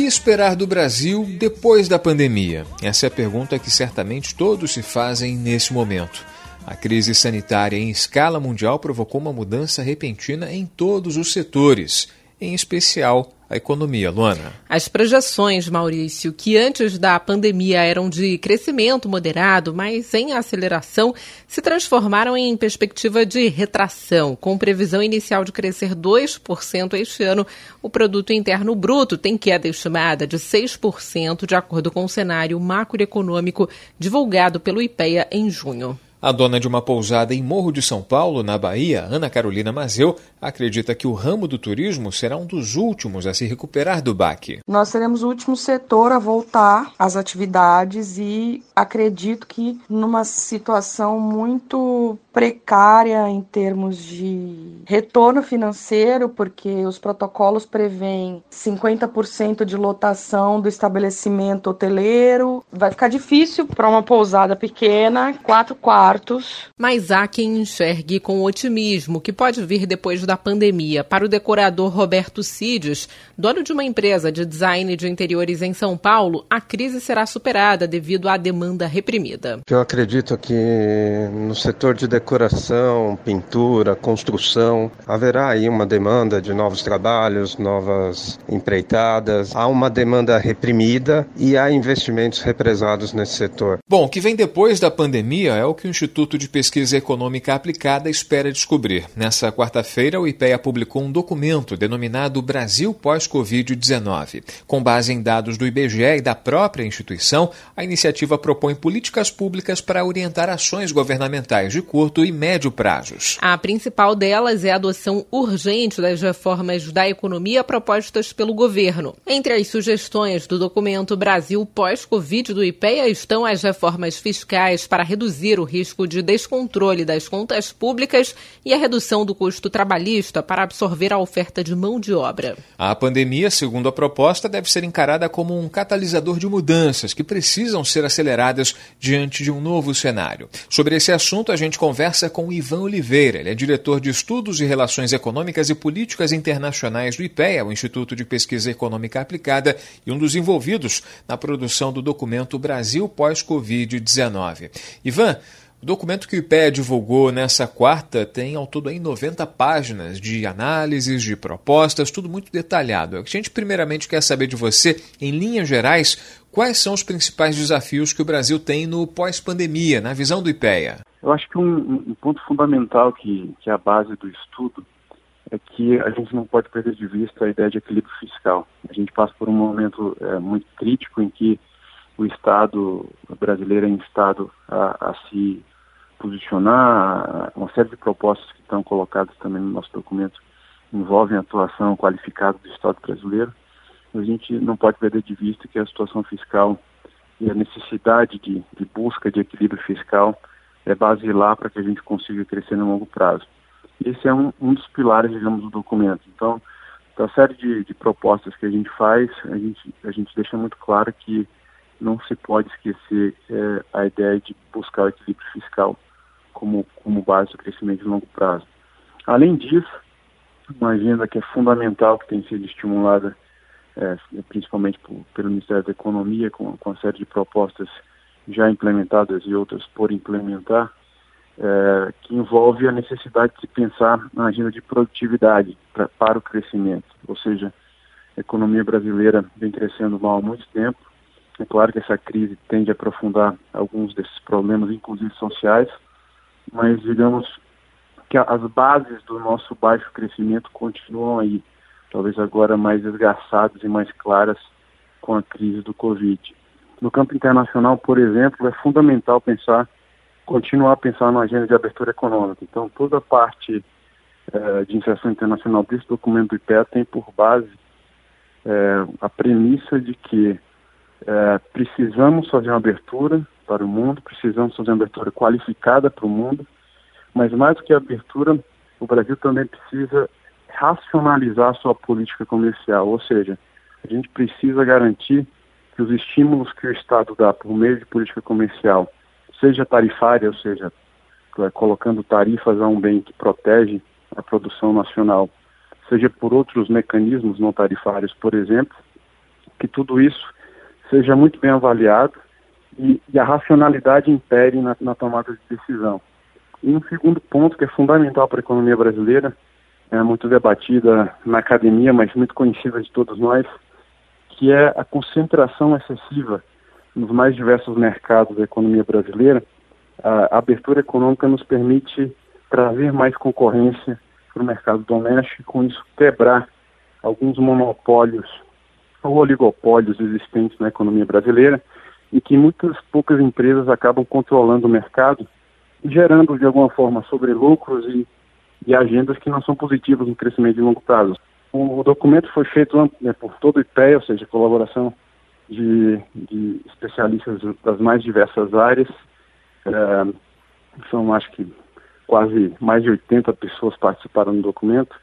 Que esperar do Brasil depois da pandemia? Essa é a pergunta que certamente todos se fazem nesse momento. A crise sanitária em escala mundial provocou uma mudança repentina em todos os setores, em especial a economia, Luana. As projeções, Maurício, que antes da pandemia eram de crescimento moderado, mas em aceleração, se transformaram em perspectiva de retração, com previsão inicial de crescer 2% este ano. O produto interno bruto tem queda estimada de 6%, de acordo com o cenário macroeconômico divulgado pelo IPEA em junho. A dona de uma pousada em Morro de São Paulo, na Bahia, Ana Carolina Mazeu, acredita que o ramo do turismo será um dos últimos a se recuperar do baque. Nós seremos o último setor a voltar às atividades e acredito que numa situação muito precária em termos de retorno financeiro, porque os protocolos prevêem 50% de lotação do estabelecimento hoteleiro. Vai ficar difícil para uma pousada pequena, quatro quartos. Mas há quem enxergue com otimismo que pode vir depois da pandemia. Para o decorador Roberto Cides, dono de uma empresa de design de interiores em São Paulo, a crise será superada devido à demanda reprimida. Eu acredito que no setor de decoração, pintura, construção, haverá aí uma demanda de novos trabalhos, novas empreitadas. Há uma demanda reprimida e há investimentos represados nesse setor. Bom, o que vem depois da pandemia é o que o Instituto de Pesquisa Econômica Aplicada espera descobrir. Nessa quarta-feira, o IPEA publicou um documento denominado Brasil pós-Covid-19. Com base em dados do IBGE e da própria instituição, a iniciativa propõe políticas públicas para orientar ações governamentais de curto e médio prazos. A principal delas é a adoção urgente das reformas da economia propostas pelo governo. Entre as sugestões do documento Brasil pós-Covid do IPEA estão as reformas fiscais para reduzir o risco de descontrole das contas públicas e a redução do custo trabalhista para absorver a oferta de mão de obra. A pandemia, segundo a proposta, deve ser encarada como um catalisador de mudanças que precisam ser aceleradas diante de um novo cenário. Sobre esse assunto, a gente conversa conversa com Ivan Oliveira. Ele é diretor de Estudos e Relações Econômicas e Políticas Internacionais do IPEA, o Instituto de Pesquisa Econômica Aplicada, e um dos envolvidos na produção do documento Brasil pós-Covid-19. Ivan, o documento que o IPEA divulgou nessa quarta tem ao todo aí 90 páginas de análises, de propostas, tudo muito detalhado. A gente primeiramente quer saber de você, em linhas gerais, quais são os principais desafios que o Brasil tem no pós-pandemia, na visão do IPEA? Eu acho que um, um ponto fundamental que, que é a base do estudo é que a gente não pode perder de vista a ideia de equilíbrio fiscal. A gente passa por um momento é, muito crítico em que o Estado brasileiro é instado a, a se posicionar, uma série de propostas que estão colocadas também no nosso documento envolvem a atuação qualificada do Estado brasileiro. A gente não pode perder de vista que a situação fiscal e a necessidade de, de busca de equilíbrio fiscal é basilar para que a gente consiga crescer no longo prazo. Esse é um, um dos pilares, digamos, do documento. Então, da série de, de, propostas que a gente faz, a gente, a gente deixa muito claro que não se pode esquecer é, a ideia de buscar o equilíbrio fiscal como, como base do crescimento de longo prazo. Além disso, uma agenda que é fundamental, que tem sido estimulada é, principalmente por, pelo Ministério da Economia, com, com uma série de propostas já implementadas e outras por implementar, é, que envolve a necessidade de pensar na agenda de produtividade pra, para o crescimento. Ou seja, a economia brasileira vem crescendo mal há muito tempo. É claro que essa crise tende a aprofundar alguns desses problemas, inclusive sociais, mas digamos que as bases do nosso baixo crescimento continuam aí, talvez agora mais desgastadas e mais claras com a crise do Covid. No campo internacional, por exemplo, é fundamental pensar, continuar a pensar na agenda de abertura econômica. Então, toda a parte eh, de inserção internacional desse documento do IPEA tem por base eh, a premissa de que eh, precisamos fazer uma abertura para o mundo, precisamos fazer uma abertura qualificada para o mundo, mas mais do que a abertura, o Brasil também precisa racionalizar sua política comercial, ou seja, a gente precisa garantir que os estímulos que o Estado dá por meio de política comercial, seja tarifária, ou seja, é, colocando tarifas a um bem que protege a produção nacional, seja por outros mecanismos não tarifários, por exemplo, que tudo isso seja muito bem avaliado e, e a racionalidade impere na, na tomada de decisão. E um segundo ponto que é fundamental para a economia brasileira, é muito debatida na academia, mas muito conhecida de todos nós, que é a concentração excessiva nos mais diversos mercados da economia brasileira. A abertura econômica nos permite trazer mais concorrência para o mercado doméstico e com isso quebrar alguns monopólios ou oligopólios existentes na economia brasileira e que muitas poucas empresas acabam controlando o mercado gerando de alguma forma sobre lucros e, e agendas que não são positivas no crescimento de longo prazo. O, documento foi feito né, por todo o IPEA, ou seja, colaboração de, de especialistas das mais diversas áreas. É, são, acho que, quase mais de 80 pessoas participaram do documento.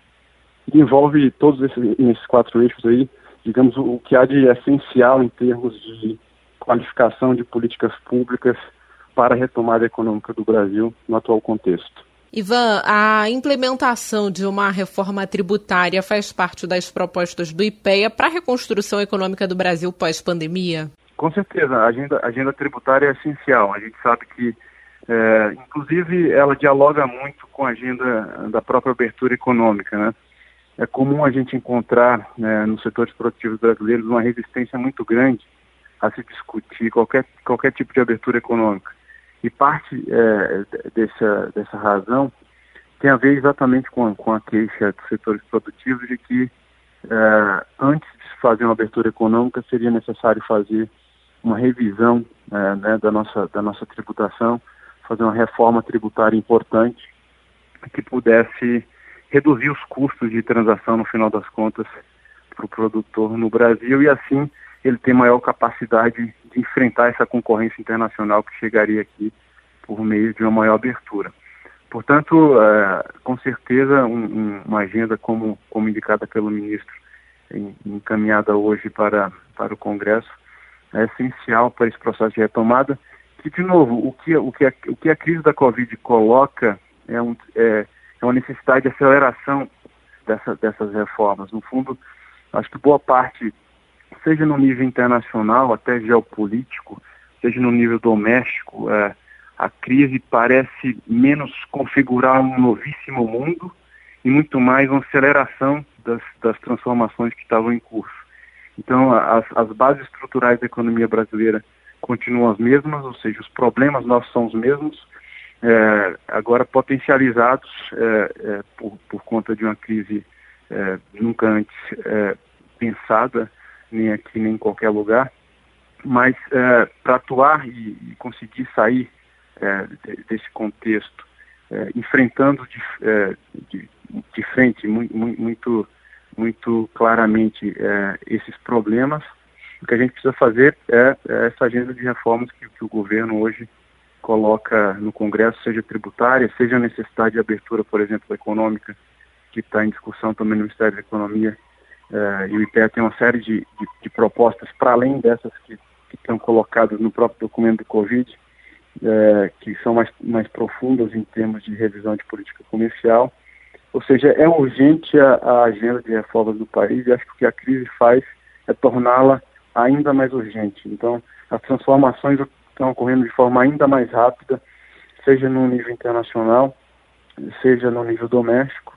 E envolve todos esses, esses quatro eixos aí, digamos, o que há de essencial em termos de qualificação de políticas públicas para a retomada econômica do Brasil no atual contexto. Ivan, a implementação de uma reforma tributária faz parte das propostas do IPEA para a reconstrução econômica do Brasil pós-pandemia? Com certeza, a agenda, a agenda tributária é essencial. A gente sabe que, é, inclusive, ela dialoga muito com a agenda da própria abertura econômica. Né? É comum a gente encontrar né, nos setores produtivos brasileiros uma resistência muito grande a se discutir qualquer, qualquer tipo de abertura econômica. E parte é, dessa, dessa razão tem a ver exatamente com, com a queixa dos setores produtivos de que é, antes de fazer uma abertura econômica seria necessário fazer uma revisão é, né, da, nossa, da nossa tributação, fazer uma reforma tributária importante que pudesse reduzir os custos de transação no final das contas para o produtor no Brasil e assim ele ter maior capacidade de enfrentar essa concorrência internacional que chegaria aqui por meio de uma maior abertura. Portanto, é, com certeza, um, um, uma agenda como, como indicada pelo ministro, em, encaminhada hoje para, para o Congresso, é essencial para esse processo de retomada. Que, de novo, o que, o que, a, o que a crise da Covid coloca é, um, é, é uma necessidade de aceleração dessa, dessas reformas. No fundo, acho que boa parte seja no nível internacional, até geopolítico, seja no nível doméstico, é, a crise parece menos configurar um novíssimo mundo e muito mais uma aceleração das, das transformações que estavam em curso. Então, as, as bases estruturais da economia brasileira continuam as mesmas, ou seja, os problemas nossos são os mesmos, é, agora potencializados é, é, por, por conta de uma crise é, nunca antes é, pensada nem aqui nem em qualquer lugar, mas é, para atuar e, e, conseguir sair é, desse contexto, é, enfrentando de, é, de, de, frente muito, muito, claramente é, esses problemas, o que a gente precisa fazer é, é essa agenda de reformas que, que, o governo hoje coloca no Congresso, seja tributária, seja a necessidade de abertura, por exemplo, econômica, que está em discussão também no Ministério da Economia Uh, e o IPEA tem uma série de, de, de propostas, para além dessas que, que, estão colocadas no próprio documento do Covid, uh, que são mais, mais profundas em termos de revisão de política comercial. Ou seja, é urgente a, a agenda de reformas do país e acho que o que a crise faz é torná-la ainda mais urgente. Então, as transformações estão ocorrendo de forma ainda mais rápida, seja no nível internacional, seja no nível doméstico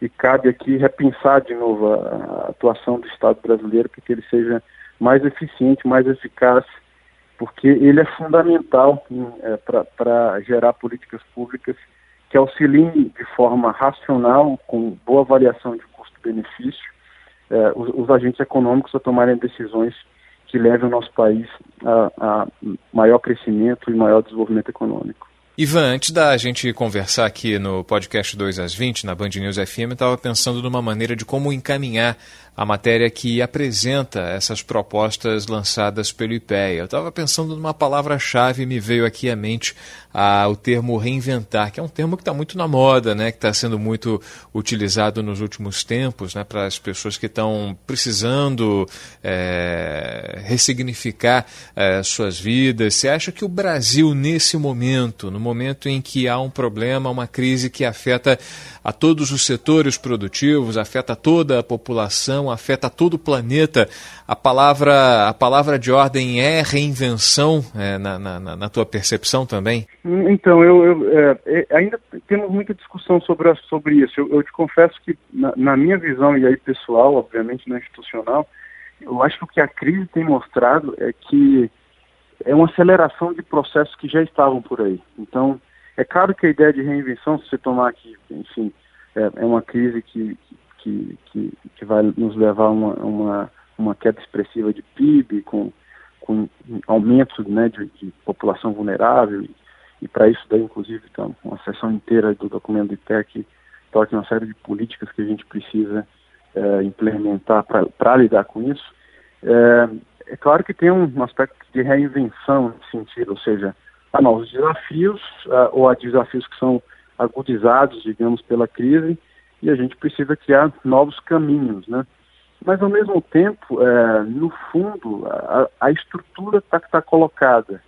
e cabe aqui repensar de novo a, atuação do Estado brasileiro para que ele seja mais eficiente, mais eficaz, porque ele é fundamental é, para gerar políticas públicas que auxiliem de forma racional, com boa avaliação de custo-benefício, é, os, os, agentes econômicos a tomarem decisões que leve o nosso país a, a maior crescimento e maior desenvolvimento econômico. Ivan, antes da gente conversar aqui no podcast 2 às 20, na Band News FM, estava pensando numa maneira de como encaminhar a matéria que apresenta essas propostas lançadas pelo IPEA. Eu estava pensando numa palavra-chave e me veio aqui à mente o termo reinventar, que é um termo que está muito na moda, né, que está sendo muito utilizado nos últimos tempos né, para as pessoas que estão precisando é, ressignificar é, suas vidas. Você acha que o Brasil, nesse momento, no momento em que há um problema, uma crise que afeta a todos os setores produtivos, afeta toda a população, afeta todo o planeta. A palavra, a palavra de ordem é reinvenção é, na, na, na, tua percepção também? Então, eu, eu é, é, ainda temos muita discussão sobre, sobre isso. Eu, eu te confesso que, na, na, minha visão, e aí pessoal, obviamente não institucional, eu acho que o que a crise tem mostrado é que é uma aceleração de processos que já estavam por aí. Então, é claro que a ideia de reinvenção, se você tomar aqui, enfim, é, é uma crise que, que, que, que vai nos levar a uma, uma, uma queda expressiva de PIB, com, com aumento né, de, de população vulnerável, e, e para isso daí, inclusive, então, uma sessão inteira do documento do IPEC toca uma série de políticas que a gente precisa é, implementar para lidar com isso. É, é, claro que tem um aspecto de reinvenção nesse sentido, ou seja, há novos desafios, uh, ou há desafios que são agudizados, digamos, pela crise, e a gente precisa criar novos caminhos, né? Mas ao mesmo tempo, é, no fundo, a, a estrutura está tá colocada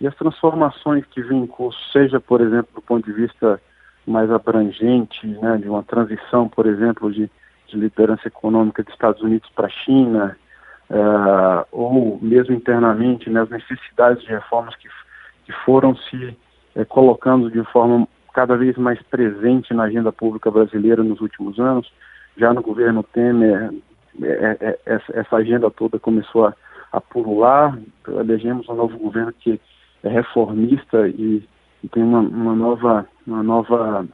e as transformações que vêm em curso, seja por exemplo do ponto de vista mais abrangente, né, de uma transição, por exemplo, de, de liderança econômica dos Estados Unidos para a China, é, ou mesmo internamente, né, as necessidades de reformas que, que foram se é, colocando de forma cada vez mais presente na agenda pública brasileira nos últimos anos. Já no governo Temer, é, é, é essa agenda toda começou a, a pulular. Elegemos um novo governo que é reformista e, e tem uma, uma, nova, uma nova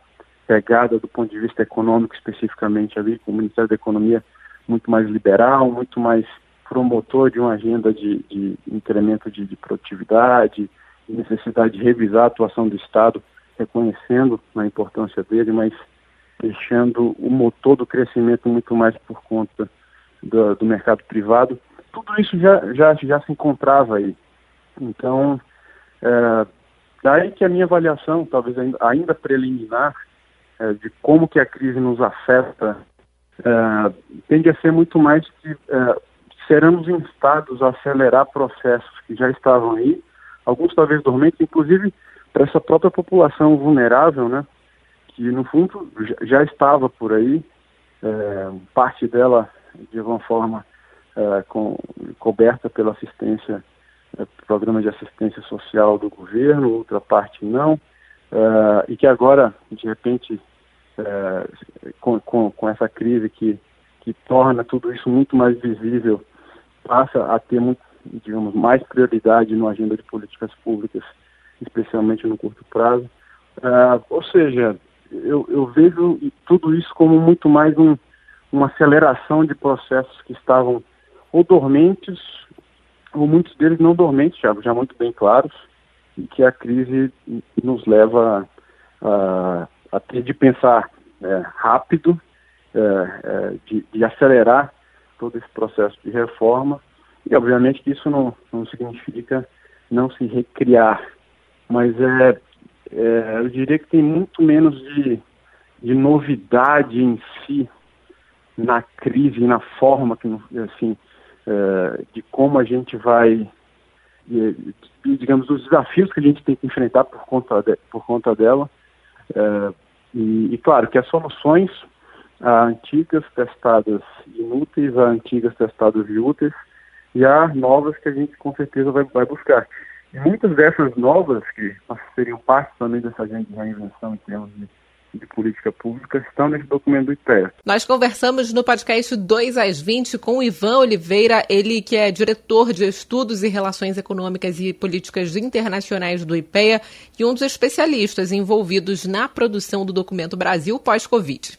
pegada do ponto de vista econômico, especificamente ali, com o Ministério da Economia muito mais liberal, muito mais promotor de uma agenda de, de incremento de, de produtividade, necessidade de revisar a atuação do Estado reconhecendo a importância dele, mas deixando o motor do crescimento muito mais por conta do, do mercado privado. Tudo isso já, já, já se encontrava aí. Então, é, daí que a minha avaliação, talvez ainda, preliminar, é, de como que a crise nos afeta, é, tende a ser muito mais que é, seremos instados a acelerar processos que já estavam aí, alguns talvez dormentes, inclusive para essa própria população vulnerável, né, que no fundo já estava por aí, é, parte dela de alguma forma é, com, coberta pela assistência, é, programa de assistência social do governo, outra parte não, e que agora, de repente, com, com, com essa crise que, que torna tudo isso muito mais visível, passa a ter muito, digamos, mais prioridade na agenda de políticas públicas especialmente no curto prazo. Uh, ou seja, eu, eu, vejo tudo isso como muito mais um, uma aceleração de processos que estavam ou dormentes, ou muitos deles não dormentes, já, já muito bem claros, e que a crise nos leva a, a ter de pensar é, rápido, é, é, de, de, acelerar todo esse processo de reforma, e obviamente que isso não, não significa não se recriar mas é, é, eu diria que tem muito menos de, de novidade em si na crise, na forma que, assim, é, de como a gente vai, de, digamos, os desafios que a gente tem que enfrentar por conta, de, por conta dela. É, e, e, claro que as soluções há antigas testadas inúteis, há antigas testadas de úteis, e há novas que a gente com certeza vai, vai buscar. E muitas dessas novas, que seriam parte também dessa agenda de reinvenção em termos de de política pública estão nesse documento do IPEA. Nós conversamos no podcast 2 às 20 com o Ivan Oliveira, ele que é diretor de Estudos e Relações Econômicas e Políticas Internacionais do IPEA e um dos especialistas envolvidos na produção do documento Brasil pós-Covid.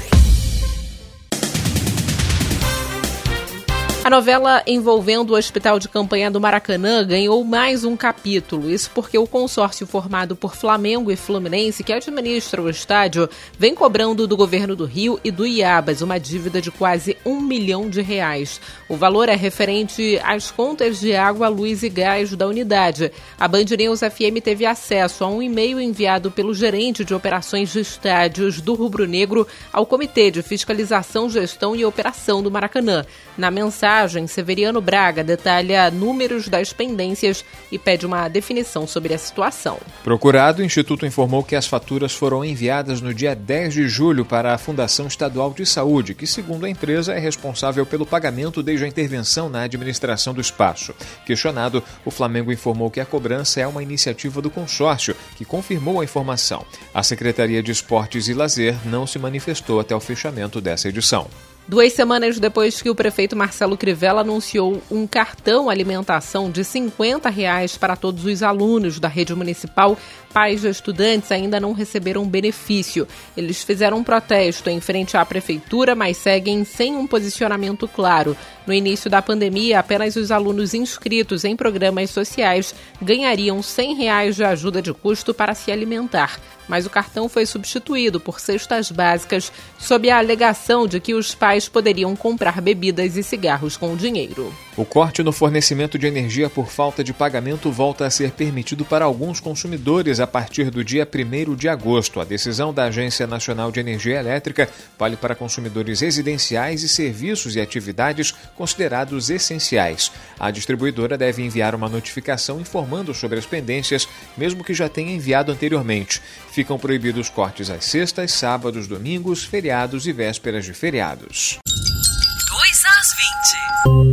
A novela envolvendo o Hospital de Campanha do Maracanã ganhou mais um capítulo. Isso porque o consórcio formado por Flamengo e Fluminense, que administra o estádio, vem cobrando do governo do Rio e do Iabas uma dívida de quase um milhão de reais. O valor é referente às contas de água, luz e gás da unidade. A Band News FM teve acesso a um e-mail enviado pelo gerente de operações de estádios do Rubro Negro ao Comitê de Fiscalização, Gestão e Operação do Maracanã. Na mensagem, Severiano Braga detalha números das pendências e pede uma definição sobre a situação. Procurado, o Instituto informou que as faturas foram enviadas no dia 10 de julho para a Fundação Estadual de Saúde, que, segundo a empresa, é responsável pelo pagamento desde a intervenção na administração do espaço. Questionado, o Flamengo informou que a cobrança é uma iniciativa do consórcio, que confirmou a informação. A Secretaria de Esportes e Lazer não se manifestou até o fechamento dessa edição. Duas semanas depois que o prefeito Marcelo Crivella anunciou um cartão alimentação de 50 reais para todos os alunos da rede municipal, pais de estudantes ainda não receberam benefício. Eles fizeram um protesto em frente à prefeitura, mas seguem sem um posicionamento claro. No início da pandemia, apenas os alunos inscritos em programas sociais ganhariam 100 reais de ajuda de custo para se alimentar mas o cartão foi substituído por cestas básicas sob a alegação de que os pais poderiam comprar bebidas e cigarros com o dinheiro. O corte no fornecimento de energia por falta de pagamento volta a ser permitido para alguns consumidores a partir do dia 1 de agosto. A decisão da Agência Nacional de Energia Elétrica vale para consumidores residenciais e serviços e atividades considerados essenciais. A distribuidora deve enviar uma notificação informando sobre as pendências, mesmo que já tenha enviado anteriormente. Ficam proibidos cortes às sextas, sábados, domingos, feriados e vésperas de feriados. 2 às 20.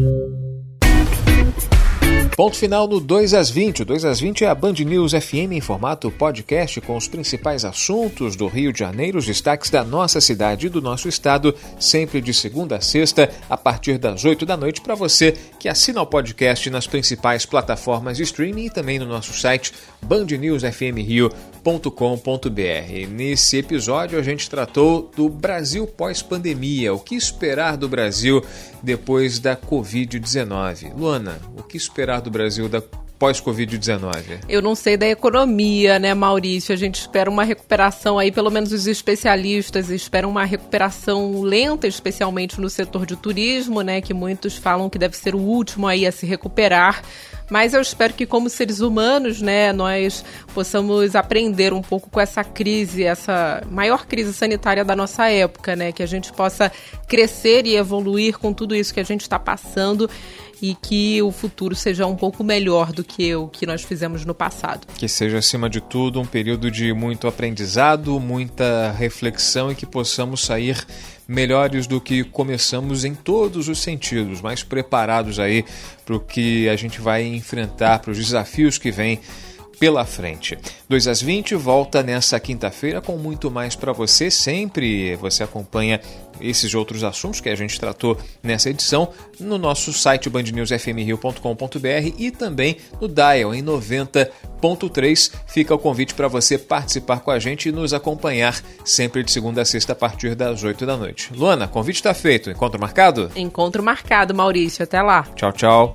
Ponto final no 2 às 20. O 2 às 20 é a Band News FM em formato podcast com os principais assuntos do Rio de Janeiro, os destaques da nossa cidade e do nosso estado, sempre de segunda a sexta, a partir das 8 da noite, para você que assina o podcast nas principais plataformas de streaming e também no nosso site bandnewsfmrio.com.br. Nesse episódio a gente tratou do Brasil pós-pandemia, o que esperar do Brasil depois da Covid-19. Luana, o que esperar do Brasil da pós-Covid-19? Eu não sei da economia, né, Maurício? A gente espera uma recuperação aí, pelo menos os especialistas esperam uma recuperação lenta, especialmente no setor de turismo, né, que muitos falam que deve ser o último aí a se recuperar. Mas eu espero que, como seres humanos, né, nós possamos aprender um pouco com essa crise, essa maior crise sanitária da nossa época, né? Que a gente possa crescer e evoluir com tudo isso que a gente está passando e que o futuro seja um pouco melhor do que o que nós fizemos no passado. Que seja, acima de tudo, um período de muito aprendizado, muita reflexão e que possamos sair melhores do que começamos em todos os sentidos, mais preparados aí para o que a gente vai enfrentar, para os desafios que vêm pela frente. 2 às 20 volta nessa quinta-feira com muito mais para você. Sempre você acompanha esses outros assuntos que a gente tratou nessa edição no nosso site bandnewsfmrio.com.br e também no Dial em 90.3. Fica o convite para você participar com a gente e nos acompanhar sempre de segunda a sexta a partir das 8 da noite. Luana, convite está feito. Encontro marcado? Encontro marcado, Maurício. Até lá. Tchau, tchau.